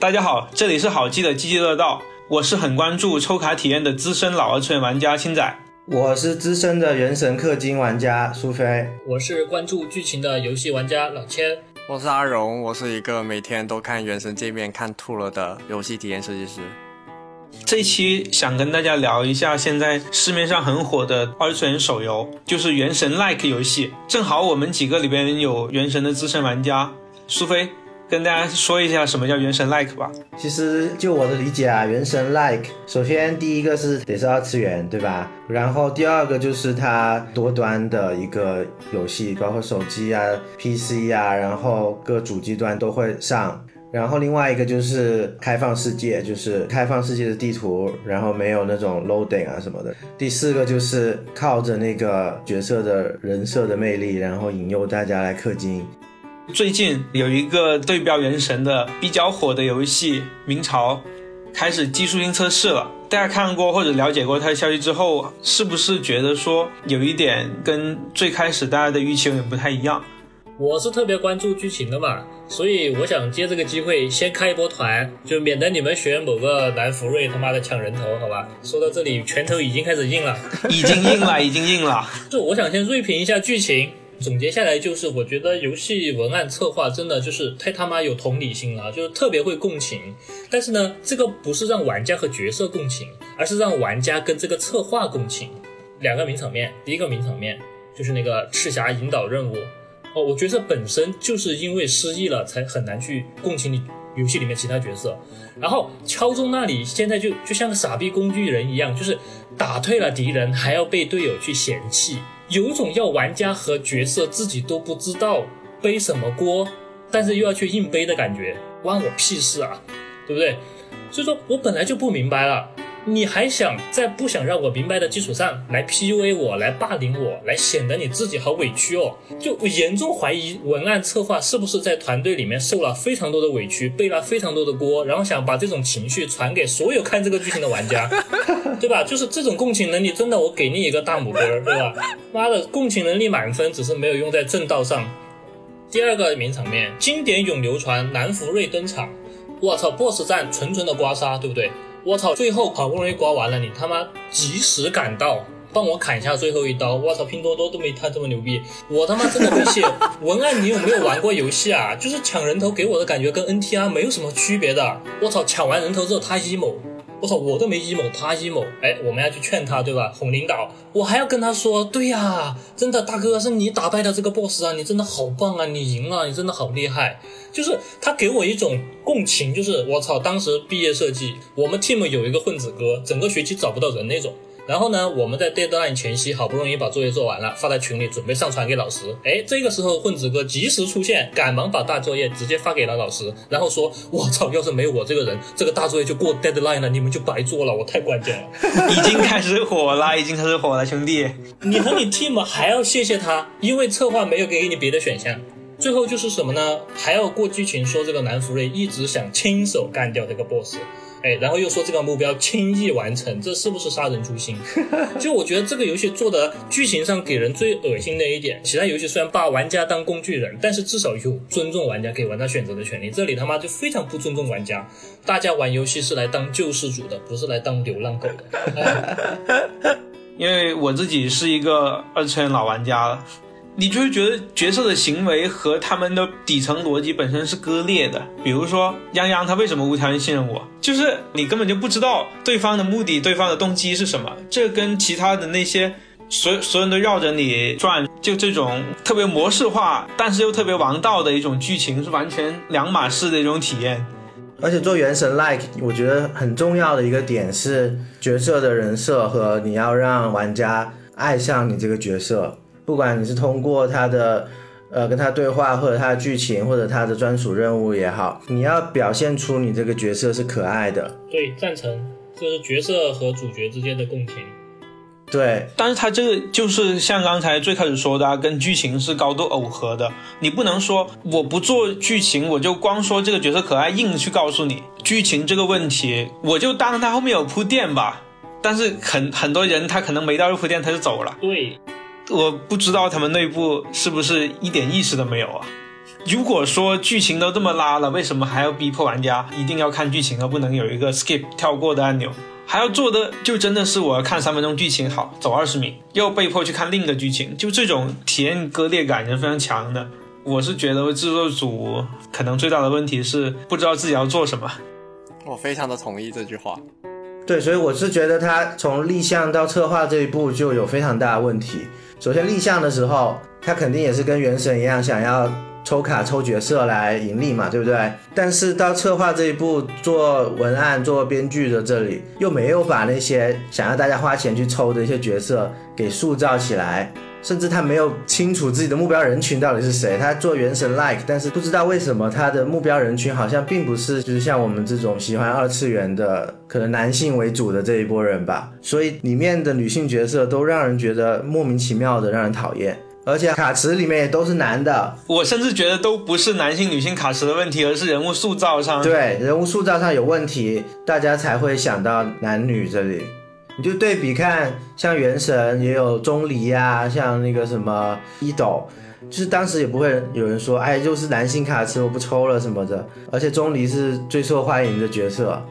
大家好，这里是好记的积极乐道，我是很关注抽卡体验的资深老二次元玩家青仔，我是资深的原神氪金玩家苏菲，我是关注剧情的游戏玩家老千，我是阿荣，我是一个每天都看原神界面看吐了的游戏体验设计师。这一期想跟大家聊一下现在市面上很火的二次元手游，就是原神 Like 游戏。正好我们几个里边有原神的资深玩家，苏菲跟大家说一下什么叫原神 Like 吧。其实就我的理解啊，原神 Like 首先第一个是得是二次元，对吧？然后第二个就是它多端的一个游戏，包括手机啊、PC 啊，然后各主机端都会上。然后另外一个就是开放世界，就是开放世界的地图，然后没有那种 loading 啊什么的。第四个就是靠着那个角色的人设的魅力，然后引诱大家来氪金。最近有一个对标原神的比较火的游戏《明朝》，开始技术性测试了。大家看过或者了解过它的消息之后，是不是觉得说有一点跟最开始大家的预期有点不太一样？我是特别关注剧情的嘛，所以我想借这个机会先开一波团，就免得你们学某个南福瑞他妈的抢人头，好吧？说到这里，拳头已经开始硬了，已经硬了，已经硬了。就我想先锐评一下剧情，总结下来就是，我觉得游戏文案策划真的就是太他妈有同理心了，就是特别会共情。但是呢，这个不是让玩家和角色共情，而是让玩家跟这个策划共情。两个名场面，第一个名场面就是那个赤霞引导任务。哦，我角色本身就是因为失忆了，才很难去共情你游戏里面其他角色。然后敲钟那里现在就就像个傻逼工具人一样，就是打退了敌人，还要被队友去嫌弃，有种要玩家和角色自己都不知道背什么锅，但是又要去硬背的感觉，关我屁事啊，对不对？所以说我本来就不明白了。你还想在不想让我明白的基础上来 PUA 我，来霸凌我，来显得你自己好委屈哦？就我严重怀疑文案策划是不是在团队里面受了非常多的委屈，背了非常多的锅，然后想把这种情绪传给所有看这个剧情的玩家，对吧？就是这种共情能力，真的我给你一个大拇哥，对吧？妈的，共情能力满分，只是没有用在正道上。第二个名场面，经典永流传，南福瑞登场，我操，BOSS 战纯纯的刮痧，对不对？我操！最后好不容易刮完了，你他妈及时赶到，帮我砍一下最后一刀！我操，拼多多都没他这么牛逼！我他妈真的会写文案，你有没有玩过游戏啊？就是抢人头给我的感觉跟 NTR 没有什么区别的。我操，抢完人头之后他 emo。我操，我都没 emo，他 emo，哎，我们要去劝他，对吧？哄领导，我还要跟他说，对呀，真的，大哥是你打败的这个 boss 啊，你真的好棒啊，你赢了，你真的好厉害，就是他给我一种共情，就是我操，当时毕业设计，我们 team 有一个混子哥，整个学期找不到人那种。然后呢，我们在 deadline 前夕好不容易把作业做完了，发在群里准备上传给老师。哎，这个时候混子哥及时出现，赶忙把大作业直接发给了老师，然后说：“我操，要是没有我这个人，这个大作业就过 deadline 了，你们就白做了，我太关键了。”已经开始火了，已经开始火了，兄弟，你和你 team 还要谢谢他，因为策划没有给你别的选项。最后就是什么呢？还要过剧情说这个南福瑞一直想亲手干掉这个 boss。哎，然后又说这个目标轻易完成，这是不是杀人诛心？就我觉得这个游戏做的剧情上给人最恶心的一点，其他游戏虽然把玩家当工具人，但是至少有尊重玩家给玩家选择的权利。这里他妈就非常不尊重玩家，大家玩游戏是来当救世主的，不是来当流浪狗的。因为我自己是一个二次元老玩家了。你就会觉得角色的行为和他们的底层逻辑本身是割裂的。比如说，泱泱他为什么无条件信任我？就是你根本就不知道对方的目的、对方的动机是什么。这跟其他的那些所所有人都绕着你转，就这种特别模式化，但是又特别王道的一种剧情是完全两码事的一种体验。而且做原神 like，我觉得很重要的一个点是角色的人设和你要让玩家爱上你这个角色。不管你是通过他的，呃，跟他对话，或者他的剧情，或者他的专属任务也好，你要表现出你这个角色是可爱的。对，赞成，就是角色和主角之间的共情。对，但是他这个就是像刚才最开始说的，啊跟剧情是高度耦合的。你不能说我不做剧情，我就光说这个角色可爱，硬去告诉你剧情这个问题，我就当他后面有铺垫吧。但是很很多人他可能没到铺垫他就走了。对。我不知道他们内部是不是一点意识都没有啊？如果说剧情都这么拉了，为什么还要逼迫玩家一定要看剧情，而不能有一个 skip 跳过的按钮？还要做的就真的是我要看三分钟剧情好，走二十米，又被迫去看另一个剧情，就这种体验割裂感是非常强的。我是觉得制作组可能最大的问题是不知道自己要做什么。我非常的同意这句话。对，所以我是觉得他从立项到策划这一步就有非常大的问题。首先立项的时候，他肯定也是跟原神一样，想要抽卡抽角色来盈利嘛，对不对？但是到策划这一步，做文案、做编剧的这里，又没有把那些想要大家花钱去抽的一些角色给塑造起来。甚至他没有清楚自己的目标人群到底是谁，他做原神 like，但是不知道为什么他的目标人群好像并不是就是像我们这种喜欢二次元的，可能男性为主的这一波人吧，所以里面的女性角色都让人觉得莫名其妙的让人讨厌，而且卡池里面也都是男的，我甚至觉得都不是男性女性卡池的问题，而是人物塑造上，对人物塑造上有问题，大家才会想到男女这里。你就对比看，像原神也有钟离呀，像那个什么一斗，就是当时也不会有人说，哎，又是男性卡池我不抽了什么的。而且钟离是最受欢迎的角色。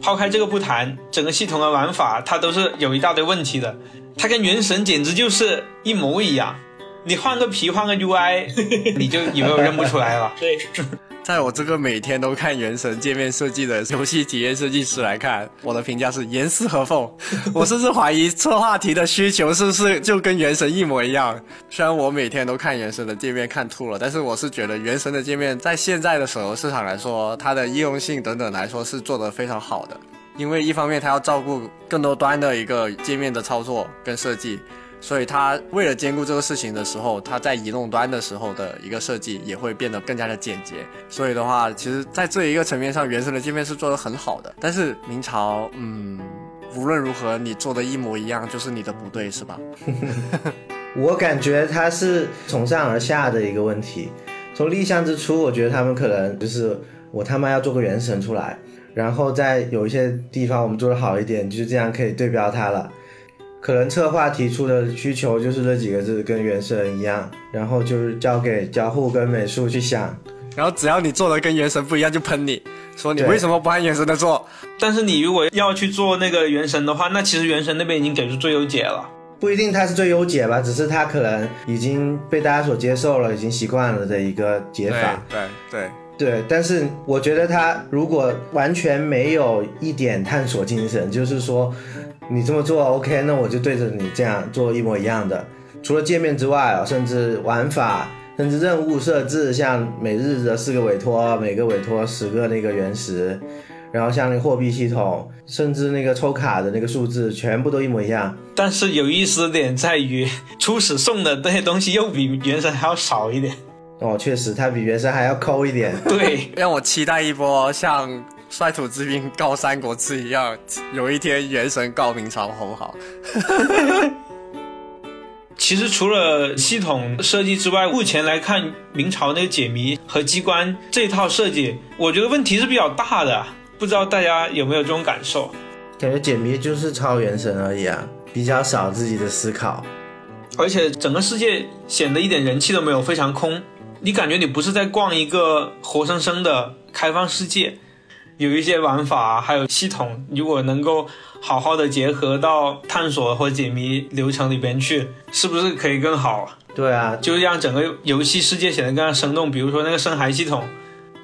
抛开这个不谈，整个系统的玩法它都是有一大堆问题的，它跟原神简直就是一模一样。你换个皮换个 UI，你就以为我认不出来了。对。在我这个每天都看原神界面设计的游戏体验设计师来看，我的评价是严丝合缝。我甚至怀疑策划题的需求是不是就跟原神一模一样。虽然我每天都看原神的界面看吐了，但是我是觉得原神的界面在现在的手游市场来说，它的易用性等等来说是做得非常好的。因为一方面它要照顾更多端的一个界面的操作跟设计。所以它为了兼顾这个事情的时候，它在移动端的时候的一个设计也会变得更加的简洁。所以的话，其实，在这一个层面上，原神的界面是做的很好的。但是明朝，嗯，无论如何，你做的一模一样，就是你的不对，是吧？我感觉它是从上而下的一个问题。从立项之初，我觉得他们可能就是我他妈要做个原神出来，然后在有一些地方我们做的好一点，就是这样可以对标它了。可能策划提出的需求就是这几个字，跟原神一样，然后就是交给交互跟美术去想，然后只要你做的跟原神不一样，就喷你说你为什么不按原神的做。但是你如果要去做那个原神的话，那其实原神那边已经给出最优解了，不一定它是最优解吧，只是它可能已经被大家所接受了，已经习惯了的一个解法。对对对，对但是我觉得他如果完全没有一点探索精神，就是说。你这么做 OK，那我就对着你这样做一模一样的。除了界面之外啊，甚至玩法，甚至任务设置，像每日的四个委托，每个委托十个那个原石，然后像那个货币系统，甚至那个抽卡的那个数字，全部都一模一样。但是有意思点在于，初始送的这些东西又比原神还要少一点。哦，确实，它比原神还要抠一点。对，让我期待一波像。率土之滨告三国志一样，有一天原神告明朝好不好。其实除了系统设计之外，目前来看明朝那个解谜和机关这套设计，我觉得问题是比较大的。不知道大家有没有这种感受？感觉解谜就是抄原神而已啊，比较少自己的思考，而且整个世界显得一点人气都没有，非常空。你感觉你不是在逛一个活生生的开放世界。有一些玩法还有系统，如果能够好好的结合到探索或解谜流程里边去，是不是可以更好？对啊，就是让整个游戏世界显得更加生动。比如说那个深海系统，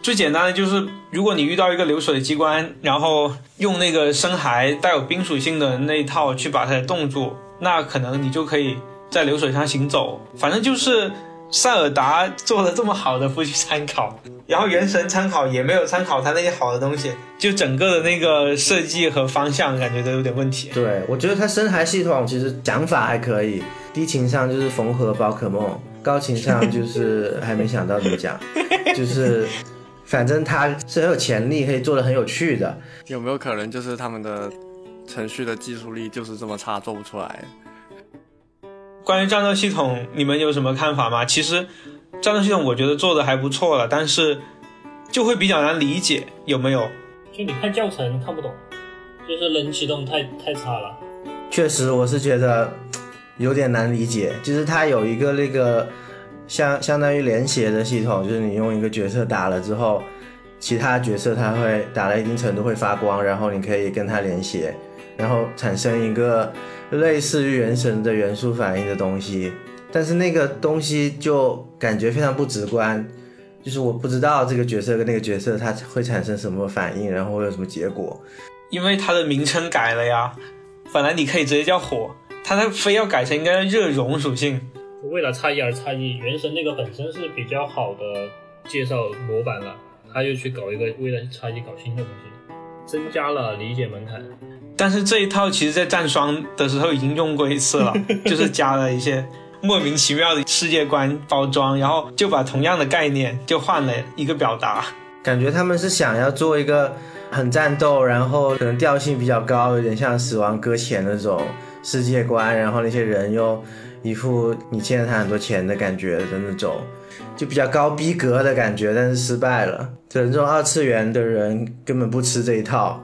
最简单的就是，如果你遇到一个流水机关，然后用那个深海带有冰属性的那一套去把它冻住，那可能你就可以在流水上行走。反正就是。塞尔达做的这么好的不去参考，然后原神参考也没有参考它那些好的东西，就整个的那个设计和方向感觉都有点问题。对，我觉得它深海系统其实讲法还可以，低情商就是缝合宝可梦，高情商就是还没想到怎么讲，就是反正它是很有潜力，可以做的很有趣的。有没有可能就是他们的程序的技术力就是这么差，做不出来？关于战斗系统，你们有什么看法吗？其实，战斗系统我觉得做的还不错了，但是就会比较难理解，有没有？就你看教程看不懂，就是冷启动太太差了。确实，我是觉得有点难理解。就是它有一个那个相相当于连携的系统，就是你用一个角色打了之后，其他角色它会打到一定程度会发光，然后你可以跟它连携，然后产生一个类似于原神的元素反应的东西。但是那个东西就感觉非常不直观，就是我不知道这个角色跟那个角色它会产生什么反应，然后会有什么结果。因为它的名称改了呀，本来你可以直接叫火，它它非要改成应该热熔属性。为了差异而差异，原神那个本身是比较好的介绍模板了，他又去搞一个为了差异搞新的东西，增加了理解门槛。但是这一套其实在战双的时候已经用过一次了，就是加了一些莫名其妙的世界观包装，然后就把同样的概念就换了一个表达。感觉他们是想要做一个很战斗，然后可能调性比较高，有点像《死亡搁浅》那种世界观，然后那些人又。一副你欠了他很多钱的感觉的那种，就比较高逼格的感觉，但是失败了。可能这种二次元的人根本不吃这一套。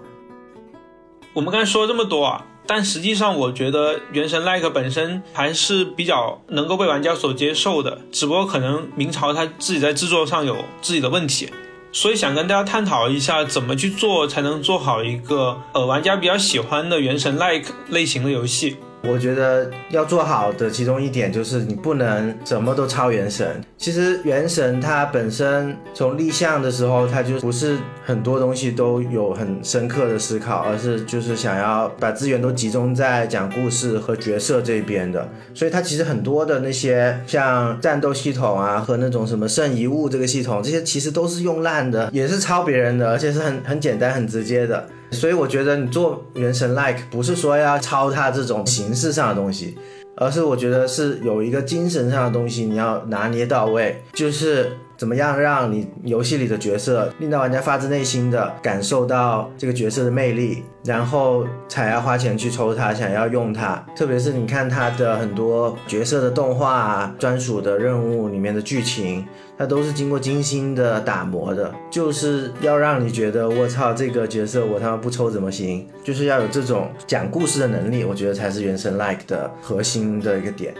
我们刚才说了这么多啊，但实际上我觉得《原神》Like 本身还是比较能够被玩家所接受的，只不过可能明朝他自己在制作上有自己的问题，所以想跟大家探讨一下怎么去做才能做好一个呃玩家比较喜欢的《原神》Like 类型的游戏。我觉得要做好的其中一点就是你不能什么都抄原神。其实原神它本身从立项的时候，它就不是很多东西都有很深刻的思考，而是就是想要把资源都集中在讲故事和角色这边的。所以它其实很多的那些像战斗系统啊和那种什么圣遗物这个系统，这些其实都是用烂的，也是抄别人的，而且是很很简单很直接的。所以我觉得你做原神 like 不是说要抄它这种形式上的东西，而是我觉得是有一个精神上的东西你要拿捏到位，就是怎么样让你游戏里的角色令到玩家发自内心的感受到这个角色的魅力，然后才要花钱去抽它，想要用它。特别是你看它的很多角色的动画、专属的任务里面的剧情。它都是经过精心的打磨的，就是要让你觉得我操这个角色我他妈不抽怎么行？就是要有这种讲故事的能力，我觉得才是原神 like 的核心的一个点。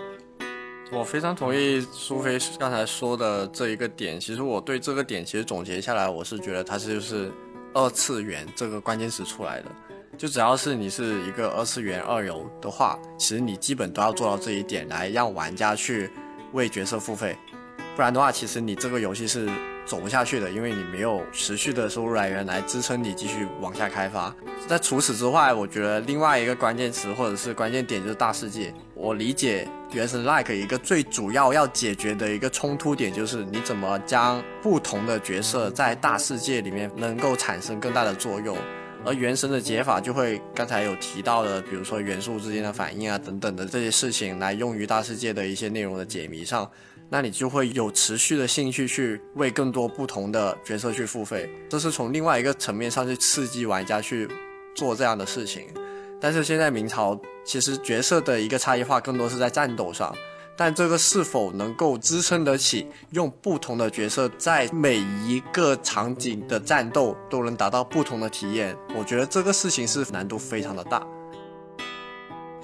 我非常同意苏菲刚才说的这一个点。其实我对这个点其实总结下来，我是觉得它是就是二次元这个关键词出来的。就只要是你是一个二次元二游的话，其实你基本都要做到这一点，来让玩家去为角色付费。不然的话，其实你这个游戏是走不下去的，因为你没有持续的收入来源来支撑你继续往下开发。在除此之外，我觉得另外一个关键词或者是关键点就是大世界。我理解原神 Like 一个最主要要解决的一个冲突点就是你怎么将不同的角色在大世界里面能够产生更大的作用。而原神的解法就会刚才有提到的，比如说元素之间的反应啊等等的这些事情，来用于大世界的一些内容的解谜上。那你就会有持续的兴趣去为更多不同的角色去付费，这是从另外一个层面上去刺激玩家去做这样的事情。但是现在明朝其实角色的一个差异化更多是在战斗上，但这个是否能够支撑得起用不同的角色在每一个场景的战斗都能达到不同的体验？我觉得这个事情是难度非常的大。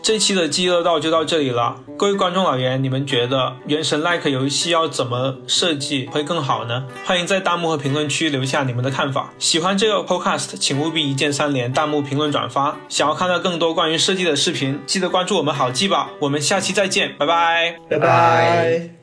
这期的饥饿道就到这里了，各位观众老爷，你们觉得《原神》Like 游戏要怎么设计会更好呢？欢迎在弹幕和评论区留下你们的看法。喜欢这个 Podcast，请务必一键三连、弹幕、评论、转发。想要看到更多关于设计的视频，记得关注我们好记吧。我们下期再见，拜拜，拜拜。